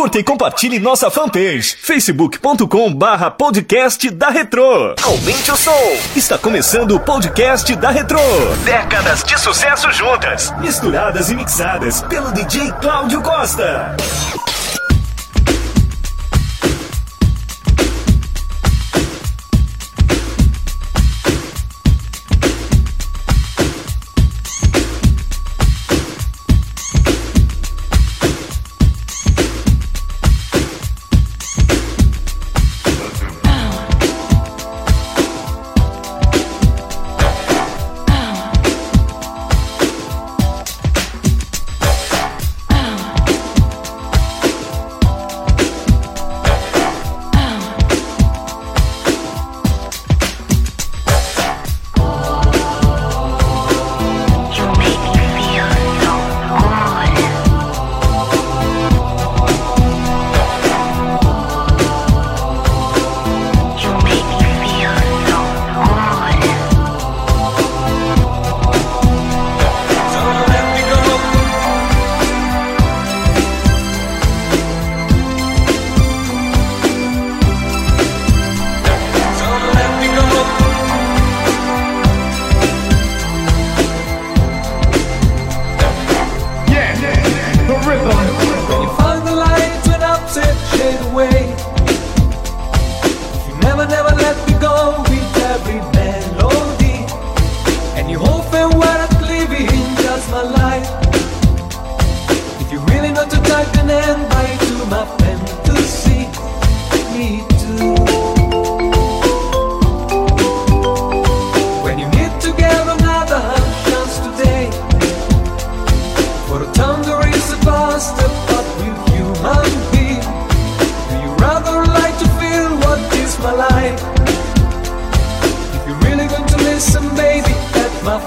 Curta e compartilhe nossa fanpage, facebook.com barra podcast da Retro. Aumente o som. Está começando o podcast da Retro. Décadas de sucesso juntas, misturadas e mixadas pelo DJ Cláudio Costa.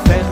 felt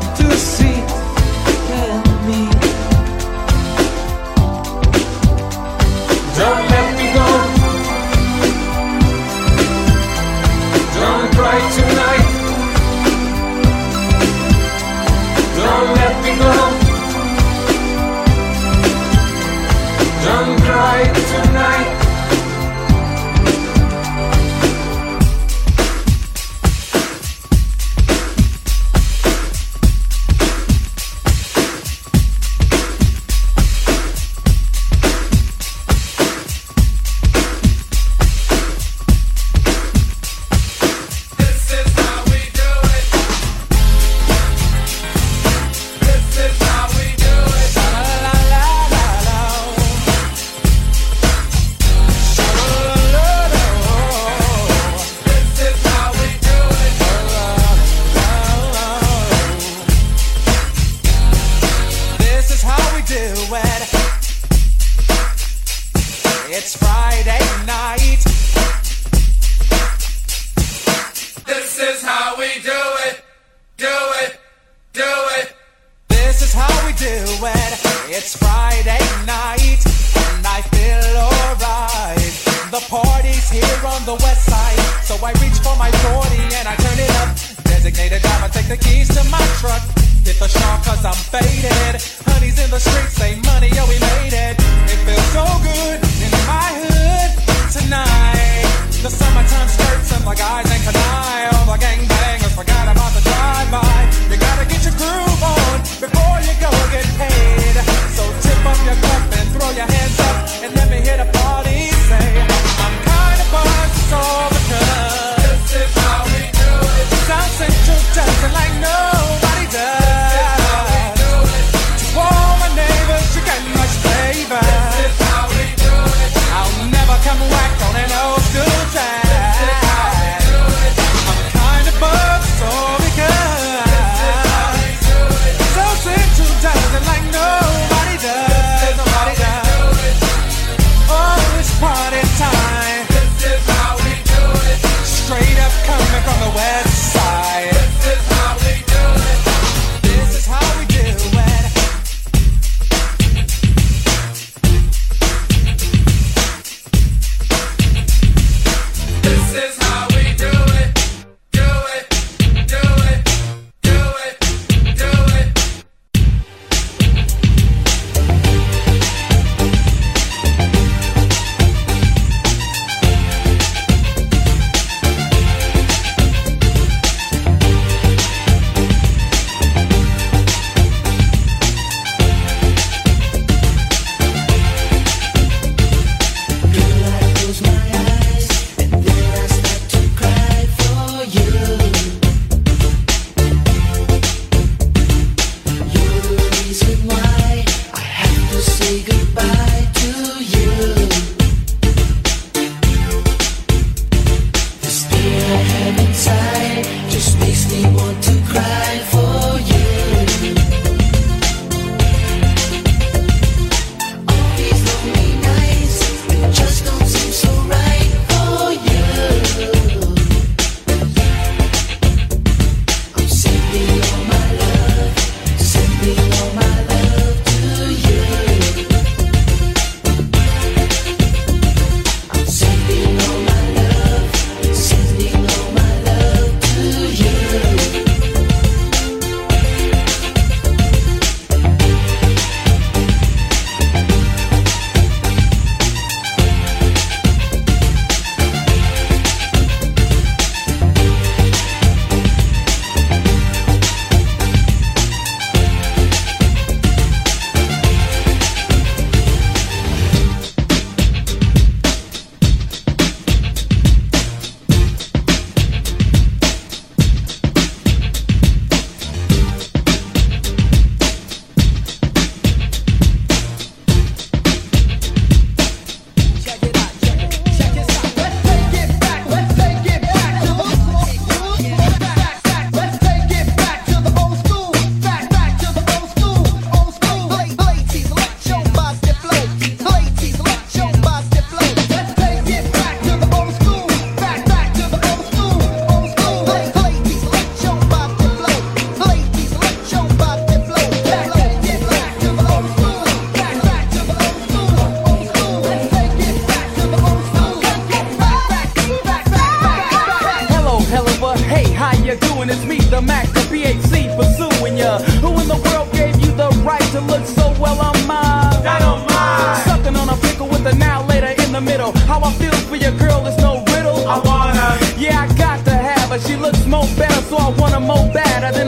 truck. Hit the shop cause I'm faded. Honey's in the streets, they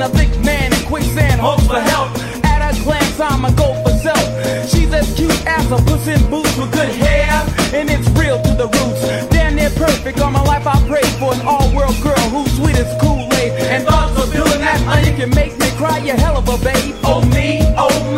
a thick man in quicksand. Hopes for help. At a glance, I'ma go for self. She's as cute as a puss in boots with good hair, and it's real to the roots. Damn near perfect. All my life I prayed for an all-world girl who's sweet as Kool-Aid. And thoughts of doing that onion can make me cry. You hell of a babe. Oh me, oh my.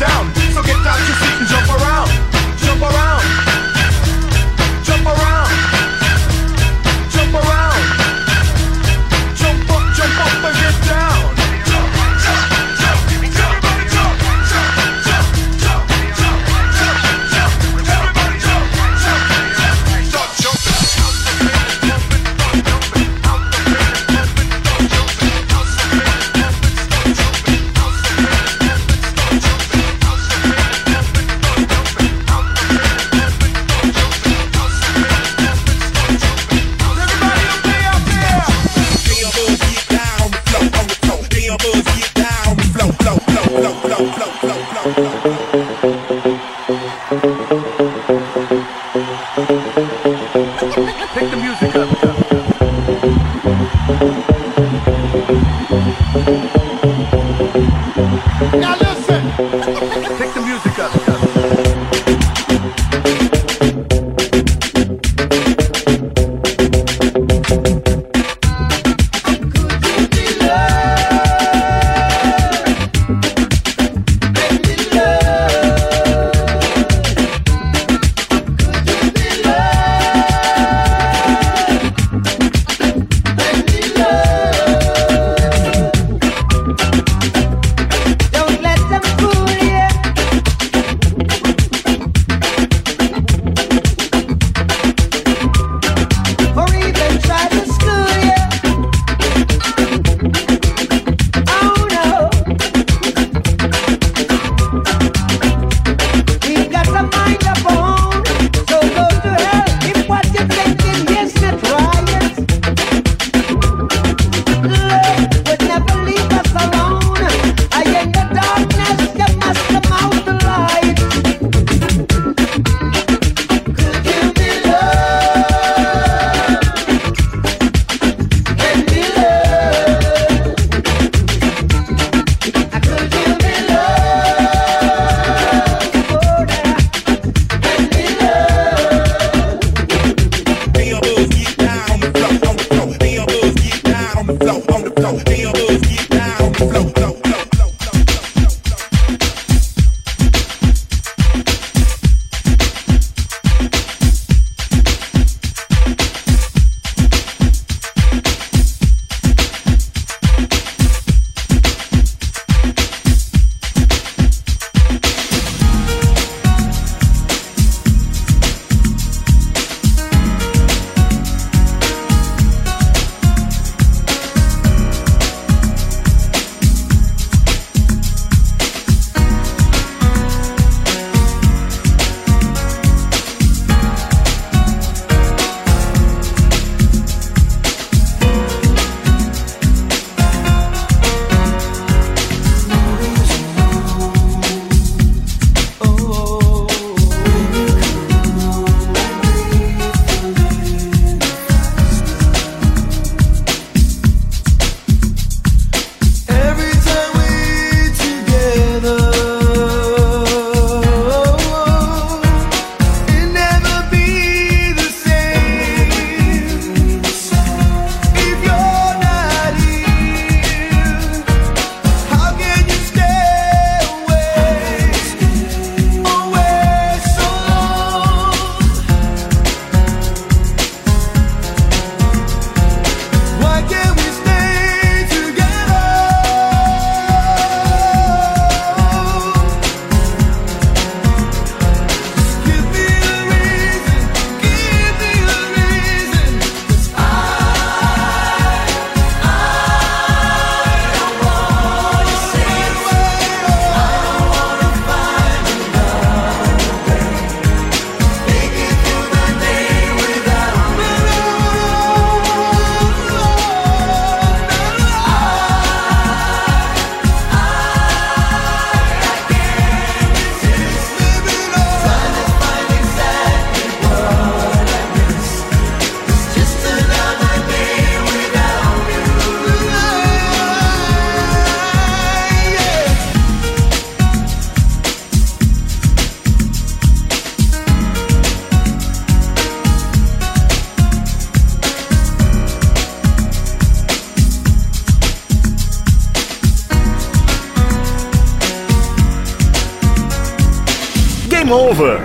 Now listen. Take the music up.